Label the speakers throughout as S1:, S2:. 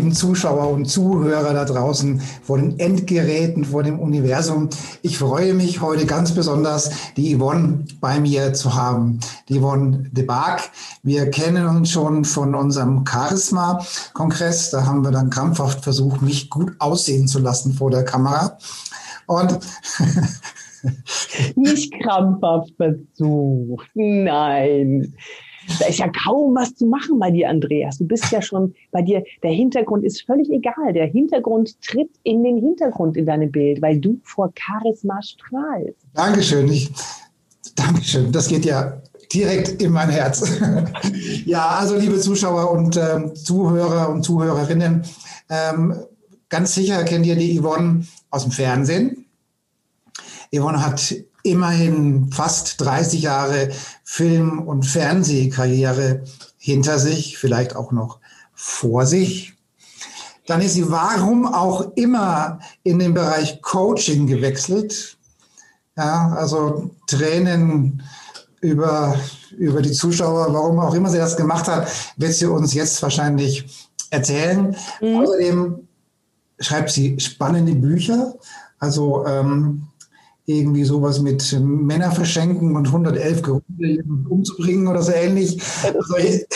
S1: Lieben Zuschauer und Zuhörer da draußen vor den Endgeräten, vor dem Universum. Ich freue mich heute ganz besonders, die Yvonne bei mir zu haben. Die Yvonne de Barg. Wir kennen uns schon von unserem Charisma-Kongress. Da haben wir dann krampfhaft versucht, mich gut aussehen zu lassen vor der Kamera. Und
S2: nicht krampfhaft versucht, nein. Da ist ja kaum was zu machen bei dir, Andreas. Du bist ja schon bei dir, der Hintergrund ist völlig egal. Der Hintergrund tritt in den Hintergrund in deinem Bild, weil du vor Charisma strahlst.
S1: Dankeschön. Ich, Dankeschön. Das geht ja direkt in mein Herz. ja, also liebe Zuschauer und ähm, Zuhörer und Zuhörerinnen, ähm, ganz sicher kennt ihr die Yvonne aus dem Fernsehen. Yvonne hat immerhin fast 30 Jahre Film- und Fernsehkarriere hinter sich, vielleicht auch noch vor sich. Dann ist sie warum auch immer in den Bereich Coaching gewechselt. Ja, also Tränen über, über die Zuschauer, warum auch immer sie das gemacht hat, wird sie uns jetzt wahrscheinlich erzählen. Mhm. Außerdem schreibt sie spannende Bücher. Also ähm, irgendwie sowas mit Männer verschenken und 111 Gründe umzubringen oder so ähnlich. Also ich,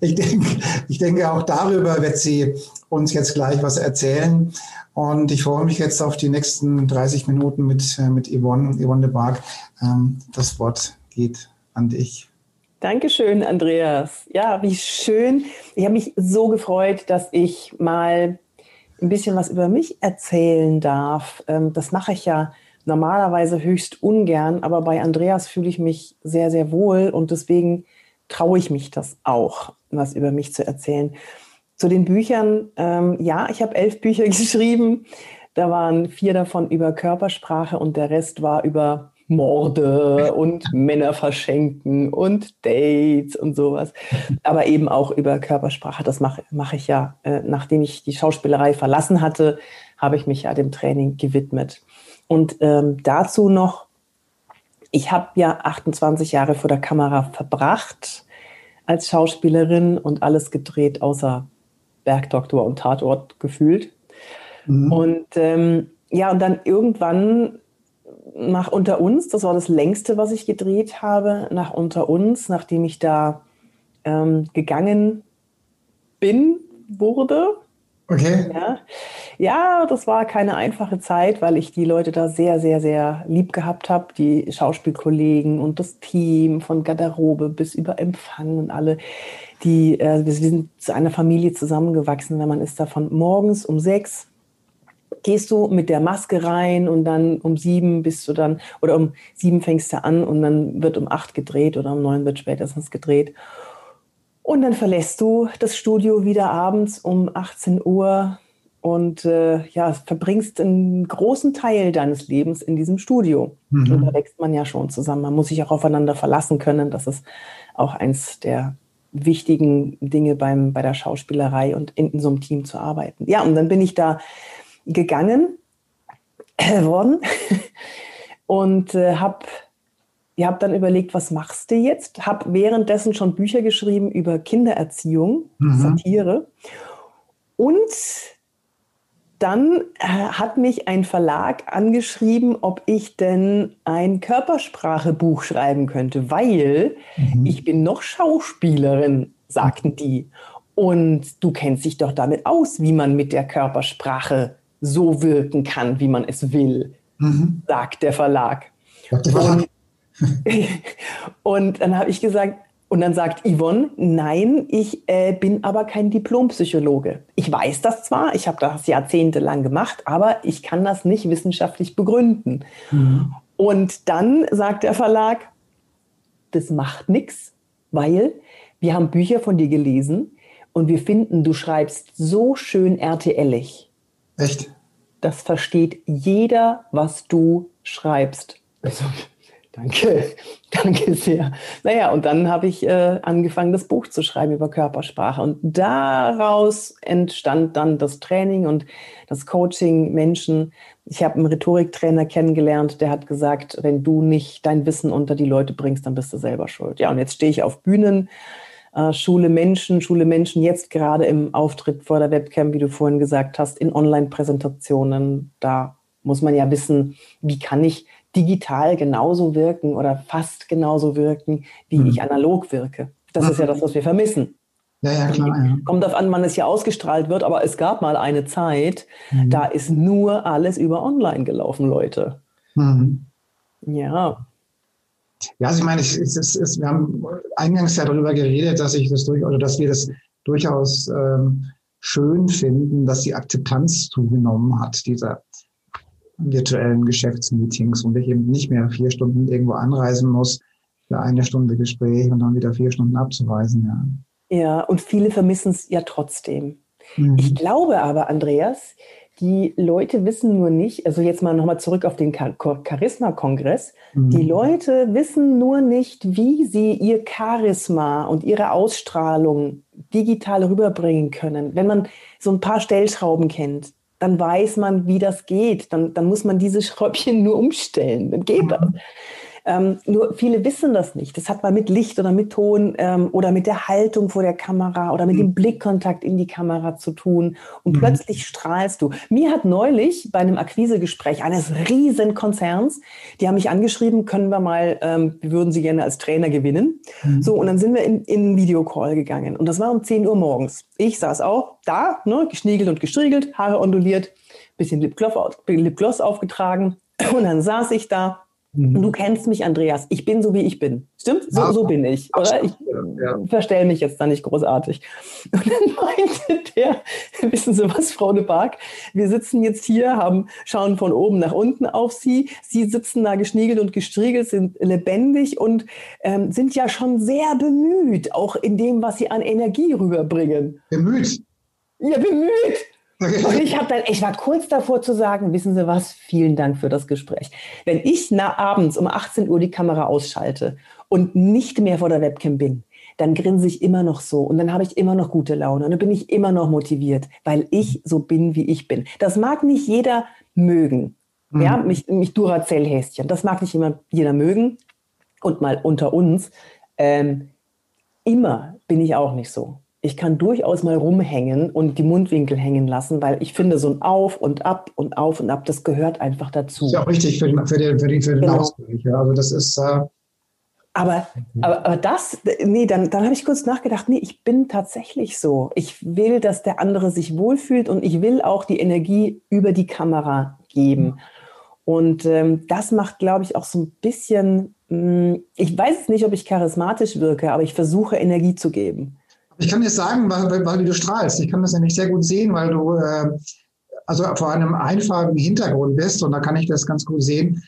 S1: ich, denke, ich denke, auch darüber wird sie uns jetzt gleich was erzählen. Und ich freue mich jetzt auf die nächsten 30 Minuten mit, mit Yvonne, Yvonne de Barg. Ähm, das Wort geht an dich.
S2: Dankeschön, Andreas. Ja, wie schön. Ich habe mich so gefreut, dass ich mal ein bisschen was über mich erzählen darf. Ähm, das mache ich ja normalerweise höchst ungern, aber bei Andreas fühle ich mich sehr, sehr wohl und deswegen traue ich mich das auch, was über mich zu erzählen. Zu den Büchern, ähm, ja, ich habe elf Bücher geschrieben. Da waren vier davon über Körpersprache und der Rest war über Morde und Männer verschenken und Dates und sowas. Aber eben auch über Körpersprache. Das mache mach ich ja, äh, nachdem ich die Schauspielerei verlassen hatte, habe ich mich ja dem Training gewidmet. Und ähm, dazu noch, ich habe ja 28 Jahre vor der Kamera verbracht als Schauspielerin und alles gedreht, außer Bergdoktor und Tatort gefühlt. Mhm. Und ähm, ja, und dann irgendwann nach Unter uns, das war das längste, was ich gedreht habe, nach Unter uns, nachdem ich da ähm, gegangen bin, wurde,
S1: Okay.
S2: Ja. ja, das war keine einfache Zeit, weil ich die Leute da sehr, sehr, sehr lieb gehabt habe. Die Schauspielkollegen und das Team von Garderobe bis über Empfang und alle. Die, äh, wir sind zu einer Familie zusammengewachsen. Wenn man ist da von morgens um sechs gehst du mit der Maske rein und dann um sieben bist du dann, oder um sieben fängst du an und dann wird um acht gedreht oder um neun wird spätestens gedreht. Und dann verlässt du das Studio wieder abends um 18 Uhr und äh, ja, verbringst einen großen Teil deines Lebens in diesem Studio. Mhm. Und da wächst man ja schon zusammen. Man muss sich auch aufeinander verlassen können. Das ist auch eins der wichtigen Dinge beim, bei der Schauspielerei und in, in so einem Team zu arbeiten. Ja, und dann bin ich da gegangen äh, worden und äh, habe Ihr habt dann überlegt, was machst du jetzt? Hab währenddessen schon Bücher geschrieben über Kindererziehung, mhm. Satire. Und dann äh, hat mich ein Verlag angeschrieben, ob ich denn ein Körpersprachebuch schreiben könnte, weil mhm. ich bin noch Schauspielerin, sagten die. Und du kennst dich doch damit aus, wie man mit der Körpersprache so wirken kann, wie man es will, mhm. sagt der Verlag. Und und dann habe ich gesagt, und dann sagt Yvonne, nein, ich äh, bin aber kein Diplompsychologe. Ich weiß das zwar, ich habe das jahrzehntelang gemacht, aber ich kann das nicht wissenschaftlich begründen. Mhm. Und dann sagt der Verlag, das macht nichts, weil wir haben Bücher von dir gelesen Und wir finden, du schreibst so schön RTLig.
S1: Echt?
S2: Das versteht jeder, was du schreibst. Also, danke, danke sehr. Naja, und dann habe ich äh, angefangen, das Buch zu schreiben über Körpersprache. Und daraus entstand dann das Training und das Coaching Menschen. Ich habe einen Rhetoriktrainer kennengelernt, der hat gesagt, wenn du nicht dein Wissen unter die Leute bringst, dann bist du selber schuld. Ja, und jetzt stehe ich auf Bühnen äh, Schule Menschen, Schule Menschen jetzt gerade im Auftritt vor der Webcam, wie du vorhin gesagt hast, in Online-Präsentationen. Da muss man ja wissen, wie kann ich digital genauso wirken oder fast genauso wirken, wie mhm. ich analog wirke. Das mhm. ist ja das, was wir vermissen.
S1: Ja, ja, klar. Ja.
S2: Kommt auf an, wann es hier ausgestrahlt wird, aber es gab mal eine Zeit, mhm. da ist nur alles über online gelaufen, Leute. Mhm. Ja.
S1: Ja, also ich meine, es, es, es, wir haben eingangs ja darüber geredet, dass ich das durch, oder dass wir das durchaus ähm, schön finden, dass die Akzeptanz zugenommen hat, dieser virtuellen Geschäftsmeetings und ich eben nicht mehr vier Stunden irgendwo anreisen muss für eine Stunde Gespräch und dann wieder vier Stunden abzuweisen.
S2: Ja, ja und viele vermissen es ja trotzdem. Mhm. Ich glaube aber, Andreas, die Leute wissen nur nicht, also jetzt mal nochmal zurück auf den Charisma-Kongress, mhm. die Leute wissen nur nicht, wie sie ihr Charisma und ihre Ausstrahlung digital rüberbringen können. Wenn man so ein paar Stellschrauben kennt, dann weiß man, wie das geht. Dann, dann muss man diese Schräubchen nur umstellen. Dann geht mhm. das. Ähm, nur viele wissen das nicht. Das hat mal mit Licht oder mit Ton ähm, oder mit der Haltung vor der Kamera oder mit mhm. dem Blickkontakt in die Kamera zu tun. Und mhm. plötzlich strahlst du. Mir hat neulich bei einem Akquisegespräch eines riesen Konzerns, die haben mich angeschrieben, können wir mal, ähm, wir würden sie gerne als Trainer gewinnen. Mhm. So, und dann sind wir in, in einen Videocall gegangen. Und das war um 10 Uhr morgens. Ich saß auch da, ne, geschniegelt und gestriegelt, Haare onduliert, bisschen Lipgloss, Lipgloss aufgetragen. Und dann saß ich da Mhm. Du kennst mich, Andreas. Ich bin so, wie ich bin. Stimmt? So, ja, so bin ich, oder? Ich ja. verstelle mich jetzt da nicht großartig. Und dann meinte der, wissen Sie was, Frau de Barg? Wir sitzen jetzt hier, haben, schauen von oben nach unten auf Sie. Sie sitzen da geschniegelt und gestriegelt, sind lebendig und ähm, sind ja schon sehr bemüht, auch in dem, was Sie an Energie rüberbringen.
S1: Bemüht?
S2: Ja, bemüht. Und ich habe dann, ich war kurz davor zu sagen, wissen Sie was, vielen Dank für das Gespräch. Wenn ich na, abends um 18 Uhr die Kamera ausschalte und nicht mehr vor der Webcam bin, dann grinse ich immer noch so und dann habe ich immer noch gute Laune und dann bin ich immer noch motiviert, weil ich so bin, wie ich bin. Das mag nicht jeder mögen. Mhm. Ja, mich, mich Duracell-Häschen. Das mag nicht immer jeder mögen. Und mal unter uns, ähm, immer bin ich auch nicht so ich kann durchaus mal rumhängen und die Mundwinkel hängen lassen, weil ich finde, so ein Auf und Ab und Auf und Ab, das gehört einfach dazu.
S1: Ist ja auch richtig für den, für den, für den, für den genau. Ausgleich. Ja. Also das ist. Äh
S2: aber, aber, aber das, nee, dann, dann habe ich kurz nachgedacht, nee, ich bin tatsächlich so. Ich will, dass der andere sich wohlfühlt und ich will auch die Energie über die Kamera geben. Und ähm, das macht, glaube ich, auch so ein bisschen, mh, hm, ich weiß nicht, ob ich charismatisch wirke, aber ich versuche Energie zu geben.
S1: Ich kann jetzt sagen, weil, weil, du strahlst. Ich kann das nämlich sehr gut sehen, weil du äh, also vor einem einfachen Hintergrund bist und da kann ich das ganz gut sehen.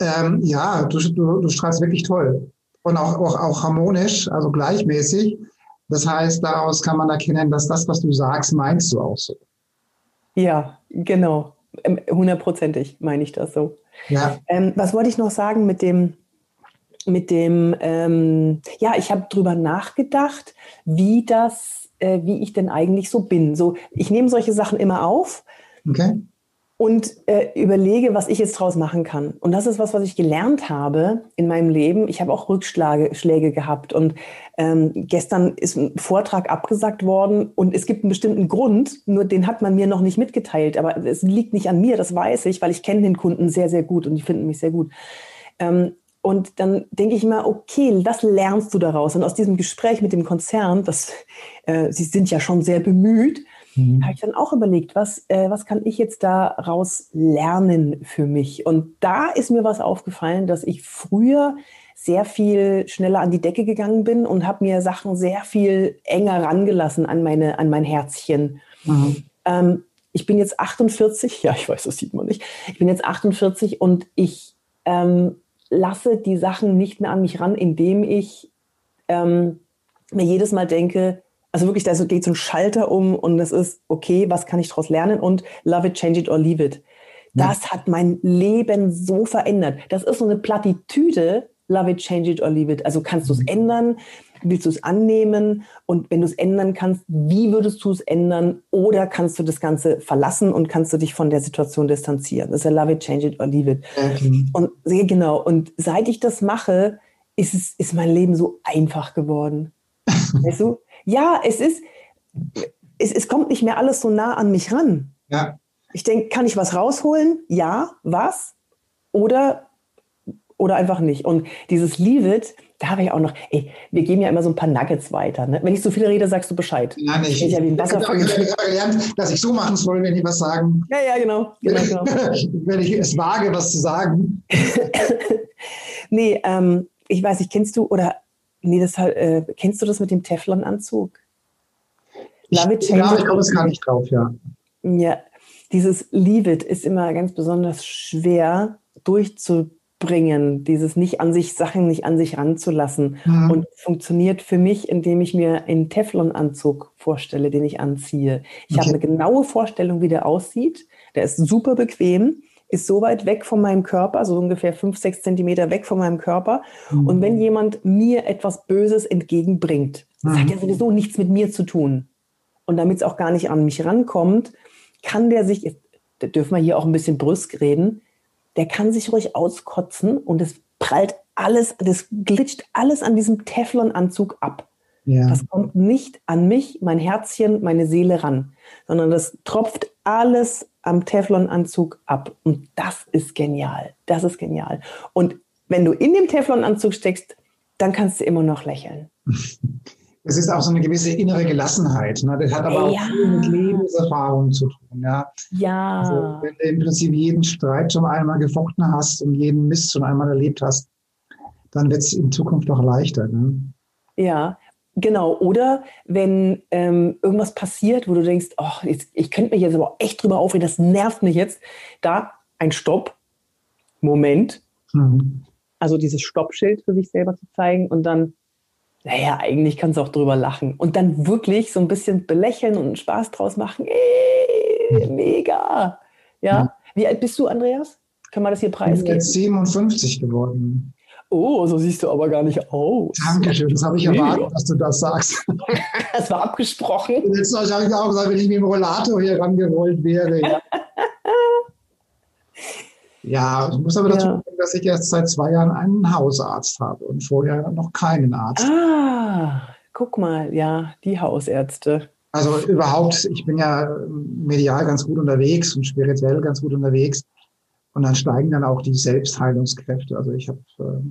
S1: Ähm, ja, du, du, du strahlst wirklich toll und auch, auch, auch harmonisch, also gleichmäßig. Das heißt, daraus kann man erkennen, dass das, was du sagst, meinst du auch so.
S2: Ja, genau. Ähm, hundertprozentig meine ich das so. Ja. Ähm, was wollte ich noch sagen mit dem, mit dem, ähm, ja, ich habe drüber nachgedacht, wie das, äh, wie ich denn eigentlich so bin. So, ich nehme solche Sachen immer auf. Okay. Und äh, überlege, was ich jetzt draus machen kann. Und das ist was, was ich gelernt habe in meinem Leben. Ich habe auch Rückschläge Schläge gehabt. Und ähm, gestern ist ein Vortrag abgesagt worden und es gibt einen bestimmten Grund, nur den hat man mir noch nicht mitgeteilt. Aber es liegt nicht an mir, das weiß ich, weil ich kenne den Kunden sehr, sehr gut und die finden mich sehr gut. Ähm, und dann denke ich mal, okay, was lernst du daraus? Und aus diesem Gespräch mit dem Konzern, das, äh, sie sind ja schon sehr bemüht, mhm. habe ich dann auch überlegt, was, äh, was kann ich jetzt daraus lernen für mich? Und da ist mir was aufgefallen, dass ich früher sehr viel schneller an die Decke gegangen bin und habe mir Sachen sehr viel enger rangelassen an, meine, an mein Herzchen. Mhm. Ähm, ich bin jetzt 48, ja, ich weiß, das sieht man nicht. Ich bin jetzt 48 und ich ähm, lasse die Sachen nicht mehr an mich ran, indem ich ähm, mir jedes Mal denke, Also wirklich, da geht so ein Schalter um und es ist, okay, was kann ich daraus lernen? Und love it, change it or leave it. Das ja. hat mein Leben so verändert. Das ist so eine Plattitüde, love it, change it or leave it. Also kannst du es mhm. ändern, willst du es annehmen und wenn du es ändern kannst, wie würdest du es ändern oder kannst du das Ganze verlassen und kannst du dich von der Situation distanzieren. Das ist ja love it, change it or leave it. Okay. Und sehr genau. Und seit ich das mache, ist es, ist mein Leben so einfach geworden. weißt du? Ja, es ist, es, es kommt nicht mehr alles so nah an mich ran. Ja. Ich denke, kann ich was rausholen? Ja, was? Oder, oder einfach nicht. Und dieses Leave it, da habe ich auch noch, ey, wir geben ja immer so ein paar Nuggets weiter. Ne? Wenn ich so viele rede, sagst du Bescheid.
S1: Nein, ich, ich, ja ein ich habe gelernt, dass ich so machen soll, wenn ich was sagen.
S2: Ja, ja, genau. genau, genau.
S1: wenn ich es wage, was zu sagen.
S2: nee, ähm, ich weiß nicht, kennst du oder nee, das äh, kennst du das mit dem Teflon-Anzug?
S1: Ja, ich komme es gar nicht drauf, ja.
S2: Ja, dieses Leave it ist immer ganz besonders schwer durchzubringen, dieses nicht an sich, Sachen nicht an sich ranzulassen. Mhm. Und funktioniert für mich, indem ich mir einen Teflon-Anzug vorstelle, den ich anziehe. Ich okay. habe eine genaue Vorstellung, wie der aussieht. Der ist super bequem ist so weit weg von meinem Körper, so ungefähr fünf, sechs Zentimeter weg von meinem Körper. Mhm. Und wenn jemand mir etwas Böses entgegenbringt, mhm. das hat ja sowieso nichts mit mir zu tun. Und damit es auch gar nicht an mich rankommt, kann der sich, da dürfen wir hier auch ein bisschen brüsk reden, der kann sich ruhig auskotzen und es prallt alles, das glitscht alles an diesem Teflon-Anzug ab. Ja. Das kommt nicht an mich, mein Herzchen, meine Seele ran, sondern das tropft alles am Teflon-Anzug ab. Und das ist genial. Das ist genial. Und wenn du in dem Teflon-Anzug steckst, dann kannst du immer noch lächeln.
S1: Es ist auch so eine gewisse innere Gelassenheit. Ne? Das hat aber auch ja. viel mit Lebenserfahrung zu tun. Ja.
S2: ja.
S1: Also, wenn du im Prinzip jeden Streit schon einmal gefochten hast und jeden Mist schon einmal erlebt hast, dann wird es in Zukunft auch leichter. Ne?
S2: Ja, Genau, oder wenn ähm, irgendwas passiert, wo du denkst, oh, jetzt, ich könnte mich jetzt aber echt drüber aufregen, das nervt mich jetzt, da ein Stopp, Moment, mhm. also dieses Stoppschild für sich selber zu zeigen und dann, naja, eigentlich kannst du auch drüber lachen und dann wirklich so ein bisschen belächeln und Spaß draus machen. Ey, mhm. mega. Ja. Mhm. Wie alt bist du, Andreas? Kann man das hier preisgeben? Ich bin
S1: jetzt 57 geworden.
S2: Oh, so siehst du aber gar nicht aus.
S1: Dankeschön, das habe ich erwartet, dass du das sagst.
S2: das war abgesprochen.
S1: Jetzt habe ich auch gesagt, wenn ich mit dem Rollator hier rangerollt wäre. Ja, ja ich muss aber dazu sagen, dass ich erst seit zwei Jahren einen Hausarzt habe und vorher noch keinen Arzt.
S2: Ah, guck mal, ja, die Hausärzte.
S1: Also überhaupt, ich bin ja medial ganz gut unterwegs und spirituell ganz gut unterwegs. Und dann steigen dann auch die Selbstheilungskräfte. Also ich habe äh,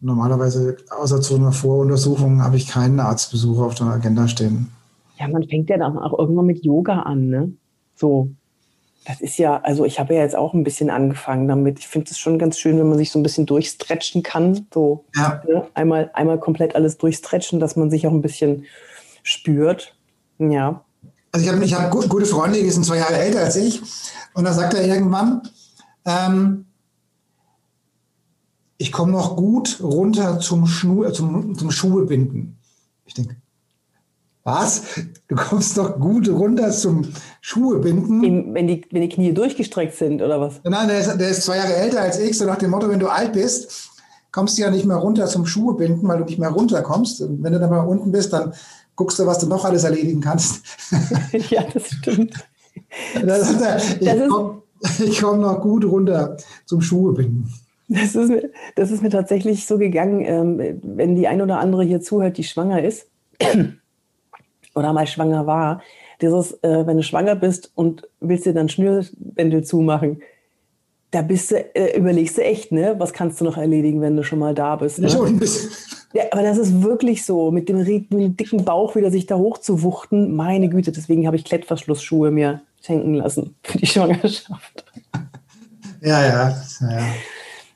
S1: normalerweise, außer zu einer Voruntersuchung, habe ich keinen Arztbesuch auf der Agenda stehen.
S2: Ja, man fängt ja dann auch irgendwann mit Yoga an, ne? So. Das ist ja, also ich habe ja jetzt auch ein bisschen angefangen damit. Ich finde es schon ganz schön, wenn man sich so ein bisschen durchstretchen kann. So ja. ne? einmal, einmal komplett alles durchstretchen, dass man sich auch ein bisschen spürt. Ja.
S1: Also ich habe ich hab gute Freunde, die sind zwei Jahre älter als ich. Und da sagt er irgendwann, ähm, ich komme noch gut runter zum, Schnu zum, zum Schuhe binden. Ich denke, was? Du kommst doch gut runter zum Schuhe binden?
S2: Wenn die, wenn die Knie durchgestreckt sind oder was?
S1: Nein, der ist, der ist zwei Jahre älter als ich, so nach dem Motto, wenn du alt bist, kommst du ja nicht mehr runter zum Schuhe binden, weil du nicht mehr runterkommst. Und wenn du dann mal unten bist, dann guckst du, was du noch alles erledigen kannst.
S2: ja, das stimmt.
S1: Das ist, ich komme komm noch gut runter zum Schuhe binden.
S2: Das ist, mir, das ist mir tatsächlich so gegangen, ähm, wenn die ein oder andere hier zuhört, die schwanger ist oder mal schwanger war. Dieses, äh, wenn du schwanger bist und willst dir dann Schnürbändel zumachen, da bist du, äh, überlegst du echt, ne? Was kannst du noch erledigen, wenn du schon mal da bist? Ne? Ja, aber das ist wirklich so, mit dem, mit dem dicken Bauch wieder sich da hochzuwuchten. Meine Güte, deswegen habe ich Klettverschlussschuhe mir schenken lassen für die Schwangerschaft.
S1: Ja, ja, ja.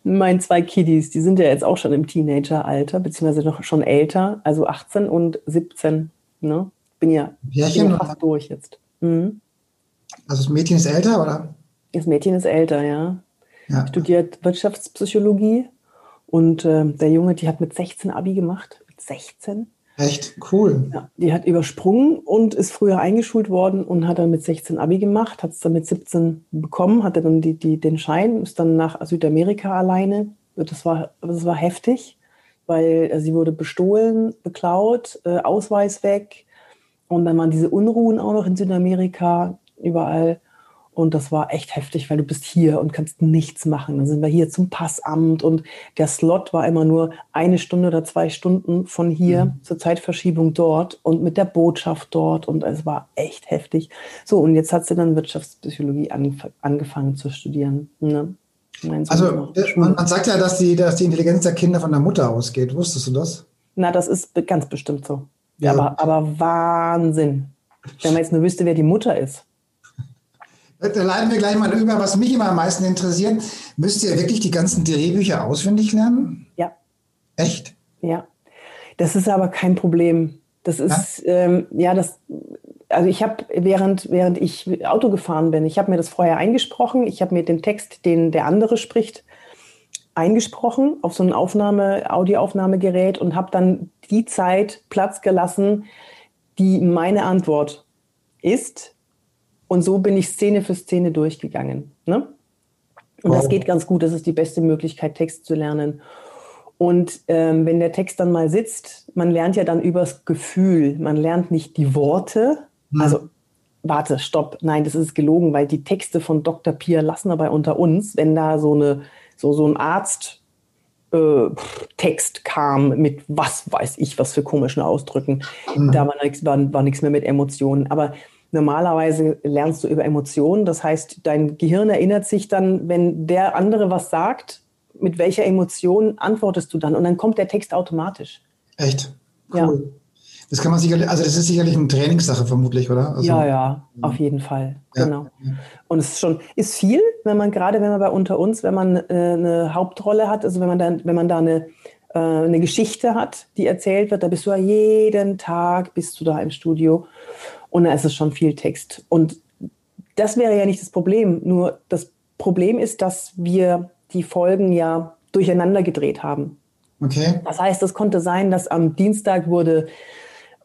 S2: Meine zwei Kiddies, die sind ja jetzt auch schon im Teenageralter, beziehungsweise noch schon älter, also 18 und 17. Ne? Bin ja, bin ja fast durch jetzt. Mhm.
S1: Also das Mädchen ist älter, oder?
S2: Das Mädchen ist älter, ja. ja. Studiert Wirtschaftspsychologie und äh, der Junge, die hat mit 16 Abi gemacht. Mit 16.
S1: Echt cool.
S2: Ja, die hat übersprungen und ist früher eingeschult worden und hat dann mit 16 Abi gemacht, hat es dann mit 17 bekommen, hatte dann die, die, den Schein, ist dann nach Südamerika alleine. Das war, das war heftig, weil äh, sie wurde bestohlen, beklaut, äh, Ausweis weg und dann waren diese Unruhen auch noch in Südamerika überall. Und das war echt heftig, weil du bist hier und kannst nichts machen. Dann sind wir hier zum Passamt und der Slot war immer nur eine Stunde oder zwei Stunden von hier mhm. zur Zeitverschiebung dort und mit der Botschaft dort. Und es war echt heftig. So, und jetzt hat sie dann Wirtschaftspsychologie angef angefangen zu studieren. Ne?
S1: Also man, man, sagt ja, dass die, dass die Intelligenz der Kinder von der Mutter ausgeht. Wusstest du das?
S2: Na, das ist ganz bestimmt so. Ja. Aber, aber Wahnsinn. Wenn man jetzt nur wüsste, wer die Mutter ist.
S1: Da leiten wir gleich mal über, was mich immer am meisten interessiert. Müsst ihr wirklich die ganzen Drehbücher auswendig lernen?
S2: Ja.
S1: Echt?
S2: Ja. Das ist aber kein Problem. Das ist, ja, ähm, ja das, also ich habe, während, während ich Auto gefahren bin, ich habe mir das vorher eingesprochen, ich habe mir den Text, den der andere spricht, eingesprochen auf so ein Aufnahme, Audioaufnahmegerät und habe dann die Zeit Platz gelassen, die meine Antwort ist und so bin ich Szene für Szene durchgegangen. Ne? Und wow. das geht ganz gut. Das ist die beste Möglichkeit, Text zu lernen. Und ähm, wenn der Text dann mal sitzt, man lernt ja dann übers Gefühl. Man lernt nicht die Worte. Hm. Also, warte, stopp. Nein, das ist gelogen, weil die Texte von Dr. Pia Lassner bei unter uns, wenn da so, eine, so, so ein Arzt äh, Text kam mit was weiß ich, was für komischen Ausdrücken. Mhm. Da war nichts war, war mehr mit Emotionen. Aber Normalerweise lernst du über Emotionen. Das heißt, dein Gehirn erinnert sich dann, wenn der andere was sagt, mit welcher Emotion antwortest du dann? Und dann kommt der Text automatisch.
S1: Echt? Cool. Ja. Das kann man sicherlich, also das ist sicherlich eine Trainingssache vermutlich, oder? Also,
S2: ja, ja, auf jeden Fall. Ja. Genau. Und es ist schon, ist viel, wenn man gerade, wenn man bei unter uns, wenn man äh, eine Hauptrolle hat, also wenn man dann, wenn man da eine, äh, eine Geschichte hat, die erzählt wird, da bist du ja jeden Tag, bist du da im Studio und da ist es schon viel Text. Und das wäre ja nicht das Problem. Nur das Problem ist, dass wir die Folgen ja durcheinander gedreht haben.
S1: Okay.
S2: Das heißt, es konnte sein, dass am Dienstag wurde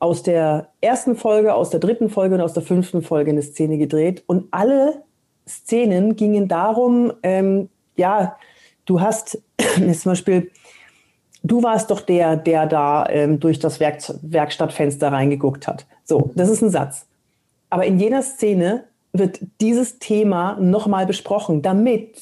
S2: aus der ersten Folge, aus der dritten Folge und aus der fünften Folge eine Szene gedreht. Und alle Szenen gingen darum, ähm, ja, du hast zum Beispiel, du warst doch der, der da ähm, durch das Werk Werkstattfenster reingeguckt hat. So, das ist ein Satz. Aber in jeder Szene wird dieses Thema nochmal besprochen, damit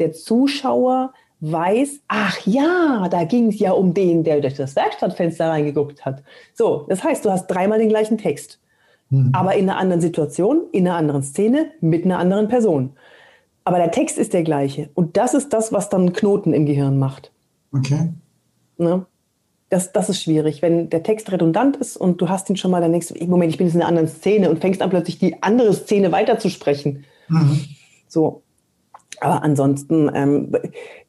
S2: der Zuschauer weiß, ach ja, da ging es ja um den, der durch das Werkstattfenster reingeguckt hat. So, das heißt, du hast dreimal den gleichen Text, mhm. aber in einer anderen Situation, in einer anderen Szene, mit einer anderen Person. Aber der Text ist der gleiche. Und das ist das, was dann Knoten im Gehirn macht.
S1: Okay.
S2: Ne? das, das ist schwierig. Wenn der Text redundant ist und du hast ihn schon mal, dann denkst du, Moment, ich bin jetzt in einer anderen Szene und fängst an, plötzlich die andere Szene weiterzusprechen. Mhm. So. Aber ansonsten, ähm,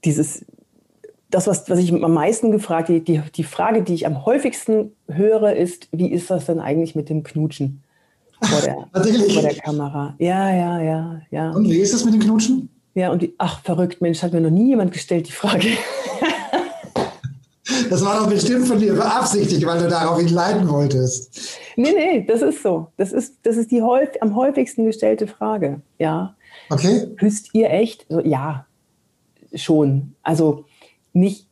S2: dieses, das, was, was ich am meisten gefragt, die, die, die Frage, die ich am häufigsten höre, ist, wie ist das denn eigentlich mit dem Knutschen vor der, vor der Kamera? Ja, ja, ja, ja.
S1: Und wie ist das mit dem Knutschen?
S2: Ja, und die, ach, verrückt, Mensch, hat mir noch nie jemand gestellt, die Frage.
S1: Das war doch bestimmt von dir beabsichtigt, weil du darauf ihn leiten wolltest.
S2: Nee, nee, das ist so. Das ist, das ist die häufig, am häufigsten gestellte Frage. Ja.
S1: Okay.
S2: Küsst ihr echt? So, ja, schon. Also nicht,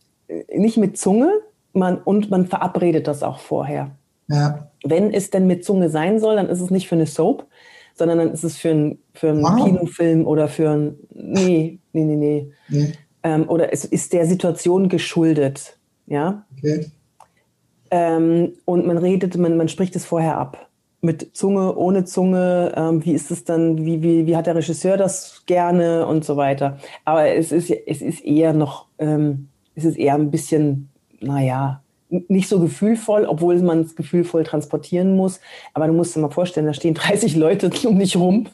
S2: nicht mit Zunge man, und man verabredet das auch vorher.
S1: Ja.
S2: Wenn es denn mit Zunge sein soll, dann ist es nicht für eine Soap, sondern dann ist es für, ein, für einen wow. Kinofilm oder für ein. Nee, nee, nee, nee. nee. Ähm, oder es ist der Situation geschuldet. Ja.
S1: Okay.
S2: Ähm, und man redet, man, man spricht es vorher ab. Mit Zunge, ohne Zunge, ähm, wie ist es dann, wie, wie, wie hat der Regisseur das gerne und so weiter. Aber es ist, es ist eher noch, ähm, es ist eher ein bisschen, naja, nicht so gefühlvoll, obwohl man es gefühlvoll transportieren muss. Aber du musst dir mal vorstellen, da stehen 30 Leute um dich rum,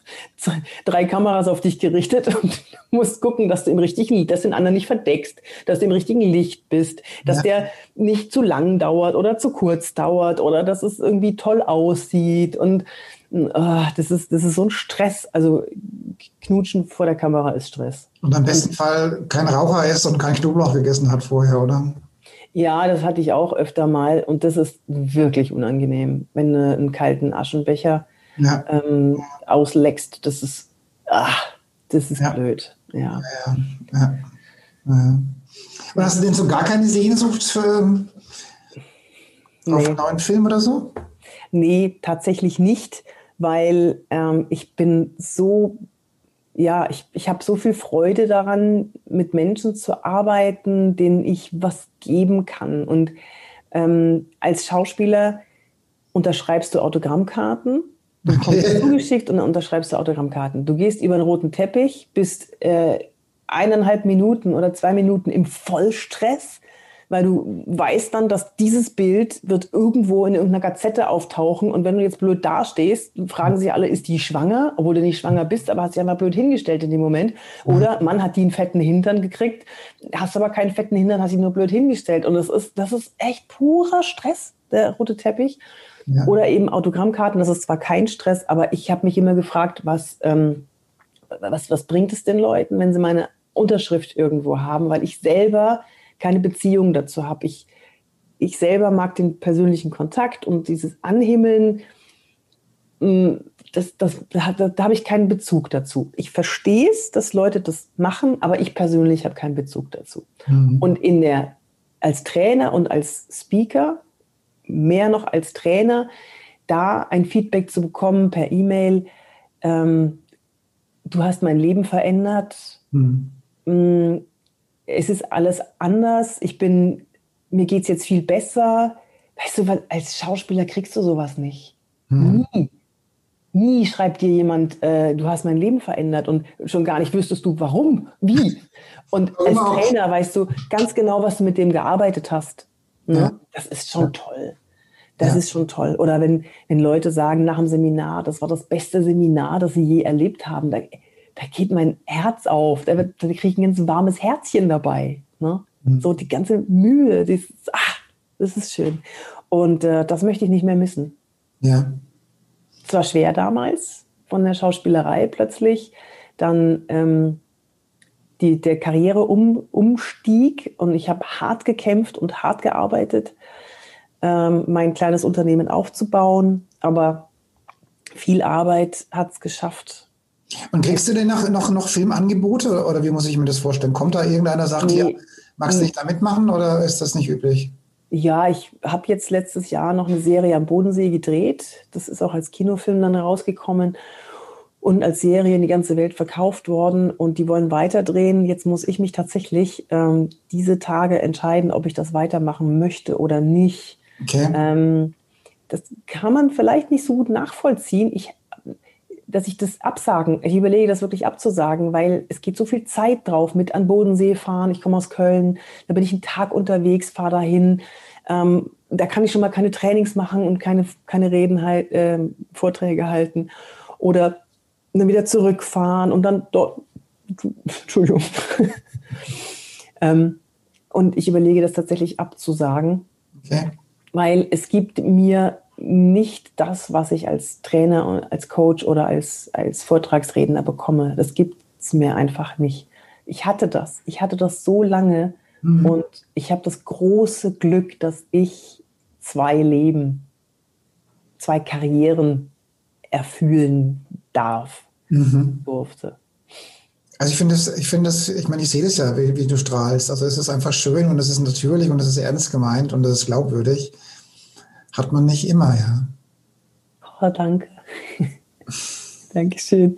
S2: drei Kameras auf dich gerichtet und du musst gucken, dass du im richtigen, dass du den anderen nicht verdeckst, dass du im richtigen Licht bist, dass ja. der nicht zu lang dauert oder zu kurz dauert oder dass es irgendwie toll aussieht und oh, das ist, das ist so ein Stress. Also Knutschen vor der Kamera ist Stress.
S1: Und am besten Fall kein Raucher ist und kein Knoblauch gegessen hat vorher, oder?
S2: Ja, das hatte ich auch öfter mal und das ist wirklich unangenehm, wenn du einen kalten Aschenbecher ja. ähm, ausleckst. Das ist, ach, das ist ja. blöd. Ja. Ja,
S1: Und hast du denn so gar keine Sehnsucht für, nee. auf einen neuen Film oder so?
S2: Nee, tatsächlich nicht, weil ähm, ich bin so ja, ich, ich habe so viel Freude daran, mit Menschen zu arbeiten, denen ich was geben kann. Und ähm, als Schauspieler unterschreibst du Autogrammkarten. Du bekommst zugeschickt und dann unterschreibst du Autogrammkarten. Du gehst über einen roten Teppich, bist äh, eineinhalb Minuten oder zwei Minuten im Vollstress weil du weißt dann, dass dieses Bild wird irgendwo in irgendeiner Gazette auftauchen und wenn du jetzt blöd dastehst, fragen sich alle, ist die schwanger, obwohl du nicht schwanger bist, aber hast dich einfach blöd hingestellt in dem Moment. Oder Mann hat die einen fetten Hintern gekriegt, hast aber keinen fetten Hintern, hast dich nur blöd hingestellt und das ist, das ist echt purer Stress, der rote Teppich. Ja. Oder eben Autogrammkarten, das ist zwar kein Stress, aber ich habe mich immer gefragt, was, ähm, was, was bringt es den Leuten, wenn sie meine Unterschrift irgendwo haben, weil ich selber keine Beziehung dazu habe. Ich, ich selber mag den persönlichen Kontakt und dieses Anhimmeln, mm, das, das, da, da habe ich keinen Bezug dazu. Ich verstehe es, dass Leute das machen, aber ich persönlich habe keinen Bezug dazu. Mhm. Und in der, als Trainer und als Speaker, mehr noch als Trainer, da ein Feedback zu bekommen per E-Mail, ähm, du hast mein Leben verändert. Mhm. Es ist alles anders, ich bin, mir geht es jetzt viel besser. Weißt du, weil als Schauspieler kriegst du sowas nicht. Hm. Nie. Nie schreibt dir jemand, äh, du hast mein Leben verändert und schon gar nicht wüsstest du, warum, wie. Und als Trainer weißt du ganz genau, was du mit dem gearbeitet hast. Ne? Ja. Das ist schon ja. toll. Das ja. ist schon toll. Oder wenn, wenn Leute sagen nach dem Seminar, das war das beste Seminar, das sie je erlebt haben, dann, da geht mein Herz auf, da, da kriege ich ein ganz warmes Herzchen dabei. Ne? Mhm. So die ganze Mühe, dieses, ach, das ist schön. Und äh, das möchte ich nicht mehr missen.
S1: Ja.
S2: Es war schwer damals von der Schauspielerei plötzlich, dann ähm, die, der Karriereumstieg und ich habe hart gekämpft und hart gearbeitet, ähm, mein kleines Unternehmen aufzubauen, aber viel Arbeit hat es geschafft,
S1: und kriegst du denn noch, noch, noch Filmangebote oder wie muss ich mir das vorstellen? Kommt da irgendeiner, sagt, nee. hier, magst du nicht da mitmachen oder ist das nicht üblich?
S2: Ja, ich habe jetzt letztes Jahr noch eine Serie am Bodensee gedreht. Das ist auch als Kinofilm dann rausgekommen und als Serie in die ganze Welt verkauft worden und die wollen weiterdrehen. Jetzt muss ich mich tatsächlich ähm, diese Tage entscheiden, ob ich das weitermachen möchte oder nicht. Okay. Ähm, das kann man vielleicht nicht so gut nachvollziehen. Ich dass ich das absagen, ich überlege das wirklich abzusagen, weil es geht so viel Zeit drauf mit an Bodensee fahren. Ich komme aus Köln, da bin ich einen Tag unterwegs, fahre dahin. Ähm, da kann ich schon mal keine Trainings machen und keine, keine Reden halt, äh, Vorträge halten. Oder dann wieder zurückfahren und dann dort, Entschuldigung. ähm, und ich überlege das tatsächlich abzusagen, okay. weil es gibt mir nicht das, was ich als Trainer, als Coach oder als, als Vortragsredner bekomme. Das gibt es mir einfach nicht. Ich hatte das. Ich hatte das so lange mhm. und ich habe das große Glück, dass ich zwei Leben, zwei Karrieren erfüllen darf, mhm. durfte.
S1: Also ich finde das, ich finde das, ich meine, ich sehe das ja, wie, wie, du strahlst. Also es ist einfach schön und es ist natürlich und es ist ernst gemeint und es ist glaubwürdig. Hat man nicht immer, ja.
S2: Oh, danke. Dankeschön.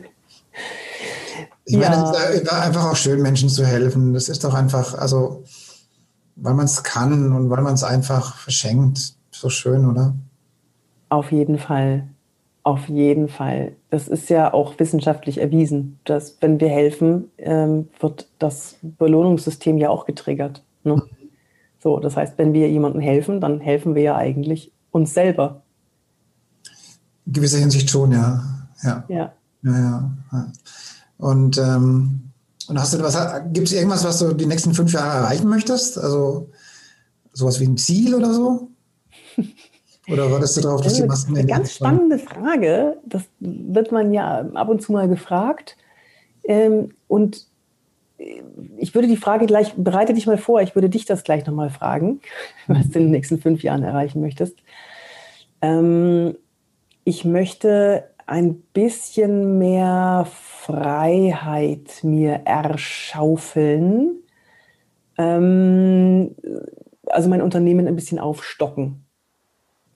S1: Ich meine, ja. es ist einfach auch schön, Menschen zu helfen. Das ist doch einfach, also, weil man es kann und weil man es einfach verschenkt. So schön, oder?
S2: Auf jeden Fall. Auf jeden Fall. Das ist ja auch wissenschaftlich erwiesen, dass wenn wir helfen, ähm, wird das Belohnungssystem ja auch getriggert. Ne? Mhm. So, das heißt, wenn wir jemandem helfen, dann helfen wir ja eigentlich uns selber.
S1: In gewisser Hinsicht schon, ja. Ja.
S2: Ja.
S1: ja, ja. Und, ähm, und hast du was, gibt es irgendwas, was du die nächsten fünf Jahre erreichen möchtest? Also sowas wie ein Ziel oder so? Oder wartest du darauf, dass die Masken
S2: Eine ganz spannende Frage. Das wird man ja ab und zu mal gefragt. Ähm, und ich würde die Frage gleich, bereite dich mal vor, ich würde dich das gleich nochmal fragen, was du in den nächsten fünf Jahren erreichen möchtest. Ähm, ich möchte ein bisschen mehr Freiheit mir erschaufeln. Ähm, also mein Unternehmen ein bisschen aufstocken.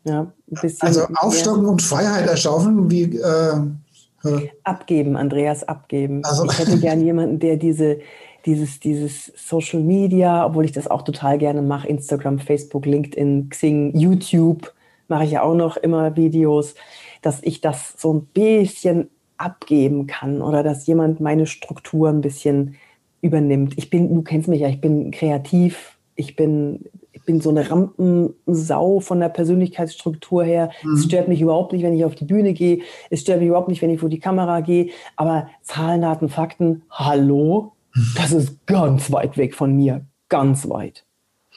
S1: Ja, also aufstocken und Freiheit erschaufeln, wie äh,
S2: abgeben, Andreas, abgeben. Also. Ich hätte gern jemanden, der diese, dieses, dieses Social Media, obwohl ich das auch total gerne mache, Instagram, Facebook, LinkedIn, Xing, YouTube, mache ich ja auch noch immer Videos, dass ich das so ein bisschen abgeben kann oder dass jemand meine Struktur ein bisschen übernimmt. Ich bin, du kennst mich ja, ich bin kreativ, ich bin, ich bin so eine Rampensau von der Persönlichkeitsstruktur her. Mhm. Es stört mich überhaupt nicht, wenn ich auf die Bühne gehe. Es stört mich überhaupt nicht, wenn ich vor die Kamera gehe. Aber Zahlen, Daten, Fakten, hallo, das ist ganz weit weg von mir. Ganz weit.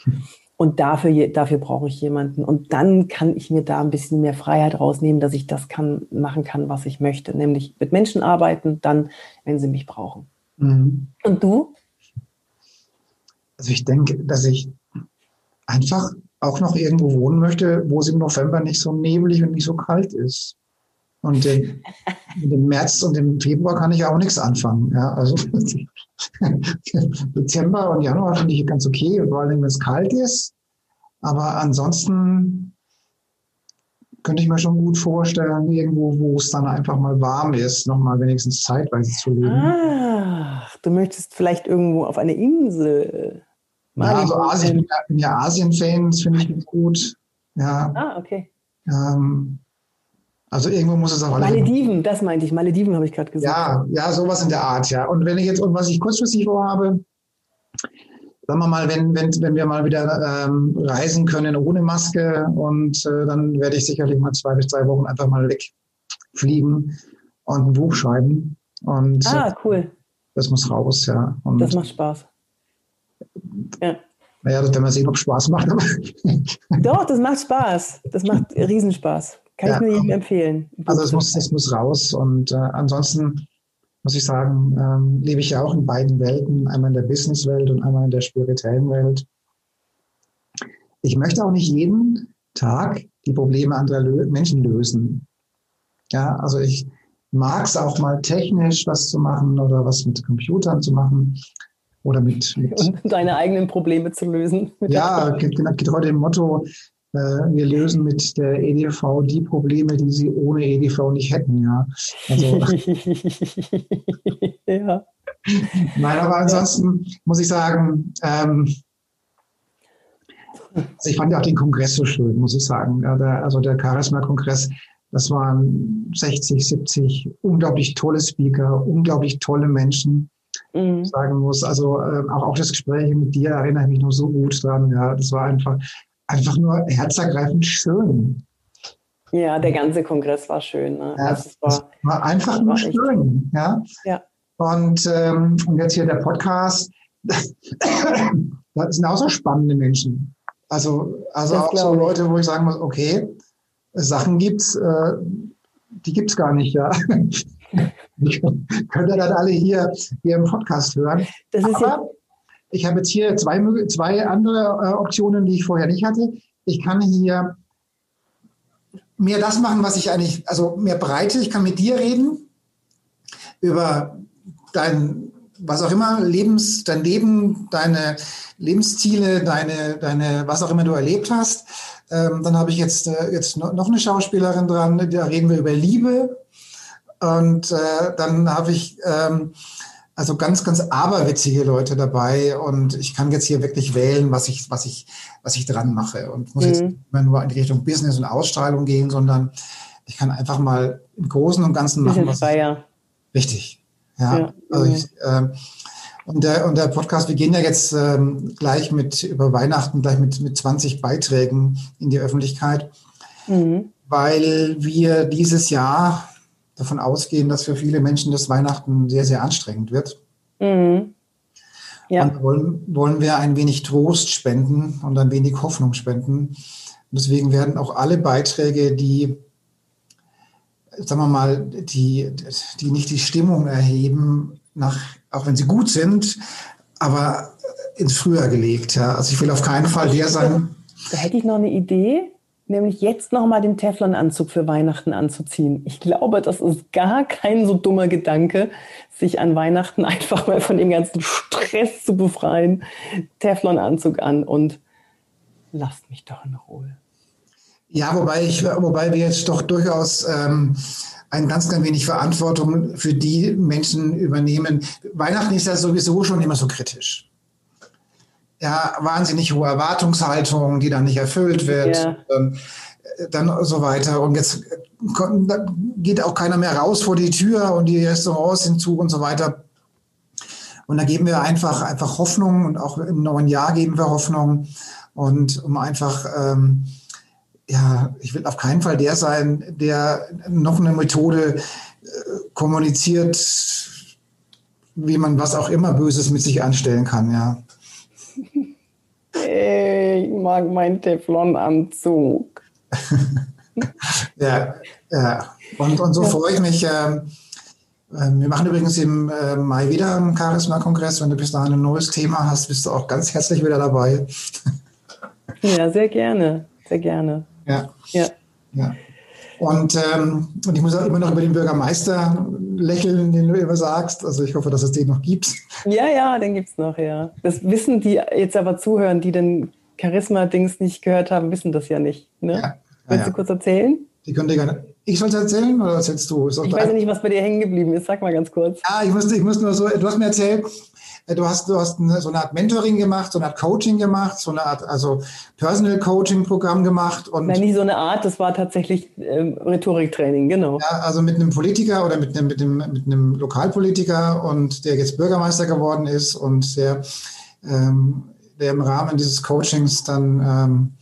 S2: Und dafür, dafür brauche ich jemanden. Und dann kann ich mir da ein bisschen mehr Freiheit rausnehmen, dass ich das kann, machen kann, was ich möchte. Nämlich mit Menschen arbeiten, dann, wenn sie mich brauchen. Mhm. Und du?
S1: Also ich denke, dass ich einfach auch noch irgendwo wohnen möchte, wo es im November nicht so neblig und nicht so kalt ist. Und im, im März und im Februar kann ich auch nichts anfangen. Ja, also Dezember und Januar finde ich ganz okay, vor allem wenn es kalt ist. Aber ansonsten könnte ich mir schon gut vorstellen, irgendwo, wo es dann einfach mal warm ist, nochmal wenigstens zeitweise zu leben.
S2: Ach, du möchtest vielleicht irgendwo auf eine Insel.
S1: Ja, also Asien, ich bin ja Asien-Fan, das finde ich gut. Ja.
S2: Ah, okay.
S1: Ähm, also irgendwo muss es auch
S2: alle. Malediven, das meinte ich. Malediven habe ich gerade gesagt.
S1: Ja, ja, sowas in der Art, ja. Und wenn ich jetzt, und was ich kurzfristig vorhabe, sagen wir mal, wenn, wenn, wenn wir mal wieder ähm, reisen können ohne Maske und äh, dann werde ich sicherlich mal zwei bis drei Wochen einfach mal wegfliegen und ein Buch schreiben. Und,
S2: ah, cool.
S1: Das muss raus, ja.
S2: Und das macht Spaß.
S1: Ja. Naja, das werden wir sehen, ob Spaß macht.
S2: Doch, das macht Spaß. Das macht Riesenspaß. Kann ja, ich nur jedem empfehlen.
S1: Also es muss, es muss raus. Und äh, ansonsten muss ich sagen, ähm, lebe ich ja auch in beiden Welten, einmal in der Businesswelt und einmal in der spirituellen Welt. Ich möchte auch nicht jeden Tag die Probleme anderer Lö Menschen lösen. Ja, also ich mag es auch mal technisch was zu machen oder was mit Computern zu machen oder mit, mit
S2: und deine eigenen Probleme zu lösen.
S1: Ja, geht, geht heute im Motto, wir lösen mit der EDV die Probleme, die sie ohne EDV nicht hätten, ja. Also, ja. Nein, aber ansonsten muss ich sagen, ähm, also ich fand ja auch den Kongress so schön, muss ich sagen. Also der Charisma-Kongress, das waren 60, 70 unglaublich tolle Speaker, unglaublich tolle Menschen. Mhm. sagen muss. Also äh, auch, auch das Gespräch mit dir erinnere ich mich noch so gut dran. Ja, das war einfach einfach nur herzergreifend schön.
S2: Ja, der ganze Kongress war schön. Ne?
S1: Ja, das, war, das war einfach das nur war schön. Ja?
S2: ja.
S1: Und, ähm, und jetzt hier der Podcast. das sind auch so spannende Menschen. Also, also auch so Leute, wo ich sagen muss, okay, Sachen gibt's, äh, die gibt's gar nicht, ja. ich könnte dann alle hier, hier im Podcast hören.
S2: Das ist Aber,
S1: ich habe jetzt hier zwei, zwei andere äh, Optionen, die ich vorher nicht hatte. Ich kann hier mehr das machen, was ich eigentlich, also mehr Breite. Ich kann mit dir reden über dein, was auch immer, Lebens, dein Leben, deine Lebensziele, deine, deine, was auch immer du erlebt hast. Ähm, dann habe ich jetzt, äh, jetzt noch eine Schauspielerin dran, da reden wir über Liebe. Und äh, dann habe ich ähm, also ganz, ganz aberwitzige Leute dabei und ich kann jetzt hier wirklich wählen, was ich, was ich, was ich dran mache und muss mhm. jetzt nicht mehr nur in die Richtung Business und Ausstrahlung gehen, sondern ich kann einfach mal im Großen und Ganzen machen,
S2: was ich,
S1: richtig. Ja, ja. also ich, äh, und der, und der Podcast, wir gehen ja jetzt ähm, gleich mit über Weihnachten gleich mit, mit 20 Beiträgen in die Öffentlichkeit, mhm. weil wir dieses Jahr davon ausgehen, dass für viele Menschen das Weihnachten sehr, sehr anstrengend wird. Mhm. Ja. Und wollen, wollen wir ein wenig Trost spenden und ein wenig Hoffnung spenden. Deswegen werden auch alle Beiträge, die, sagen wir mal, die, die nicht die Stimmung erheben, nach auch wenn sie gut sind, aber ins Frühjahr gelegt. Ja. Also ich will auf keinen Fall der sein.
S2: Da hätte ich noch eine Idee, nämlich jetzt nochmal den Teflon-Anzug für Weihnachten anzuziehen. Ich glaube, das ist gar kein so dummer Gedanke, sich an Weihnachten einfach mal von dem ganzen Stress zu befreien. Teflon-Anzug an und lasst mich doch in Ruhe.
S1: Ja, wobei, ich, wobei wir jetzt doch durchaus ähm, ein ganz, ganz wenig Verantwortung für die Menschen übernehmen. Weihnachten ist ja sowieso schon immer so kritisch. Ja, wahnsinnig hohe Erwartungshaltung, die dann nicht erfüllt wird. Ja. Ähm, dann so weiter. Und jetzt geht auch keiner mehr raus vor die Tür und die Restaurants sind zu und so weiter. Und da geben wir einfach, einfach Hoffnung und auch im neuen Jahr geben wir Hoffnung. Und um einfach ähm, ja, ich will auf keinen Fall der sein, der noch eine Methode äh, kommuniziert, wie man was auch immer Böses mit sich anstellen kann, ja.
S2: Ich mag meinen Teflonanzug.
S1: ja, ja. Und, und so freue ich mich. Äh, wir machen übrigens im äh, Mai wieder einen Charisma-Kongress. Wenn du bis dahin ein neues Thema hast, bist du auch ganz herzlich wieder dabei.
S2: ja, sehr gerne, sehr gerne.
S1: Ja. ja. ja. Und, ähm, und ich muss auch immer noch über den Bürgermeister lächeln, den du immer sagst. Also ich hoffe, dass es den noch gibt.
S2: Ja, ja, den gibt es noch, ja. Das wissen die jetzt aber zuhören, die den Charisma-Dings nicht gehört haben, wissen das ja nicht. Ne? Ja. Willst du kurz erzählen?
S1: Die könnt ihr gerne. Ich soll es erzählen oder erzählst du?
S2: ich weiß ja nicht, was bei dir hängen geblieben ist. Sag mal ganz kurz.
S1: Ah, ich muss, ich muss nur so, du hast mir erzählt, äh, du hast, du hast eine, so eine Art Mentoring gemacht, so eine Art Coaching gemacht, so eine Art also Personal Coaching Programm gemacht.
S2: Und Nein, nicht so eine Art, das war tatsächlich ähm, Rhetoriktraining, genau.
S1: Ja, also mit einem Politiker oder mit einem, mit einem, mit einem Lokalpolitiker und der jetzt Bürgermeister geworden ist und der, ähm, der im Rahmen dieses Coachings dann ähm,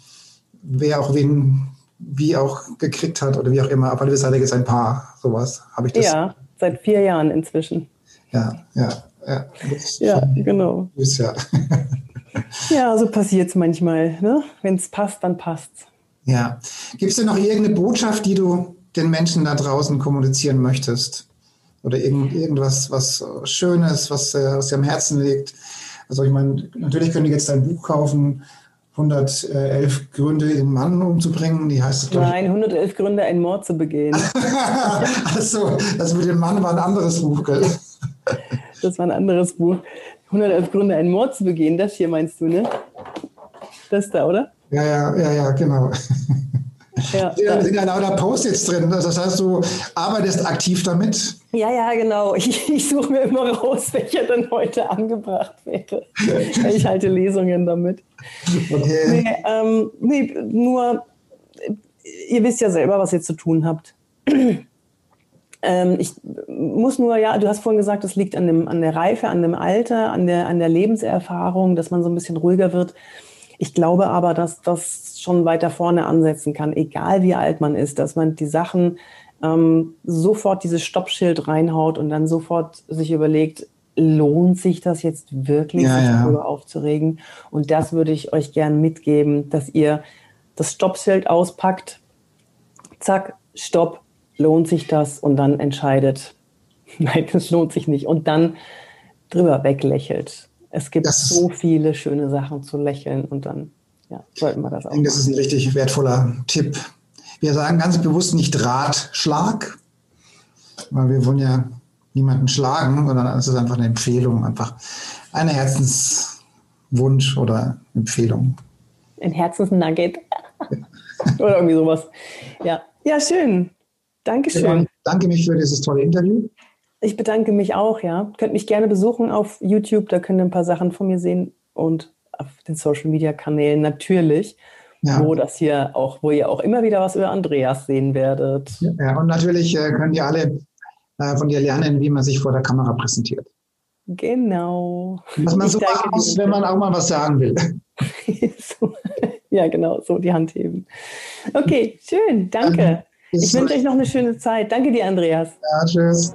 S1: wer auch wen wie auch gekriegt hat oder wie auch immer. Aber hat er jetzt ein Paar, sowas. Habe ich das?
S2: Ja, seit vier Jahren inzwischen.
S1: Ja, ja.
S2: Ja, ja genau. Ist ja. ja, so passiert es manchmal. Ne? Wenn es passt, dann passt's.
S1: Ja. Gibt es denn noch irgendeine Botschaft, die du den Menschen da draußen kommunizieren möchtest? Oder irgend, irgendwas, was Schönes, was, äh, was dir am Herzen liegt? Also ich meine, natürlich können die jetzt dein Buch kaufen, 111 Gründe, den Mann umzubringen. Die heißt
S2: es, Nein, 111 Gründe, einen Mord zu begehen.
S1: Achso, das mit dem Mann war ein anderes Buch, gell?
S2: Das war ein anderes Buch. 111 Gründe, einen Mord zu begehen. Das hier meinst du, ne? Das da, oder?
S1: Ja, ja, ja, ja, genau. Ja, da sind ja lauter Post-its drin. Also das heißt, du arbeitest aktiv damit.
S2: Ja, ja, genau. Ich, ich suche mir immer raus, welcher denn heute angebracht wäre. Ich halte Lesungen damit. Okay. Nee, ähm, nee, nur, ihr wisst ja selber, was ihr zu tun habt. Ähm, ich muss nur, ja, du hast vorhin gesagt, das liegt an, dem, an der Reife, an dem Alter, an der, an der Lebenserfahrung, dass man so ein bisschen ruhiger wird. Ich glaube aber, dass das schon weiter vorne ansetzen kann, egal wie alt man ist, dass man die Sachen ähm, sofort dieses Stoppschild reinhaut und dann sofort sich überlegt, lohnt sich das jetzt wirklich, ja, sich ja. darüber aufzuregen? Und das würde ich euch gern mitgeben, dass ihr das Stoppschild auspackt, zack, stopp, lohnt sich das und dann entscheidet, nein, das lohnt sich nicht und dann drüber weglächelt. Es gibt das so viele schöne Sachen zu lächeln und dann ja, sollten wir das auch. Ich
S1: denke, das ist ein richtig wertvoller Tipp. Wir sagen ganz bewusst nicht Ratschlag, weil wir wollen ja niemanden schlagen, sondern es ist einfach eine Empfehlung, einfach ein Herzenswunsch oder Empfehlung.
S2: Ein Herzensnugget. oder irgendwie sowas. Ja, ja, schön. Dankeschön. Ich
S1: danke mich für dieses tolle Interview.
S2: Ich bedanke mich auch, ja. Könnt mich gerne besuchen auf YouTube, da könnt ihr ein paar Sachen von mir sehen und auf den Social Media Kanälen natürlich, ja. wo das hier auch, wo ihr auch immer wieder was über Andreas sehen werdet.
S1: Ja, und natürlich äh, könnt ihr alle äh, von dir lernen, wie man sich vor der Kamera präsentiert.
S2: Genau.
S1: Was man ich so machen muss, wenn man auch mal was sagen will.
S2: so. Ja, genau, so die Hand heben. Okay, schön, danke. Ich wünsche euch noch eine schöne Zeit. Danke dir, Andreas.
S1: Ja, tschüss.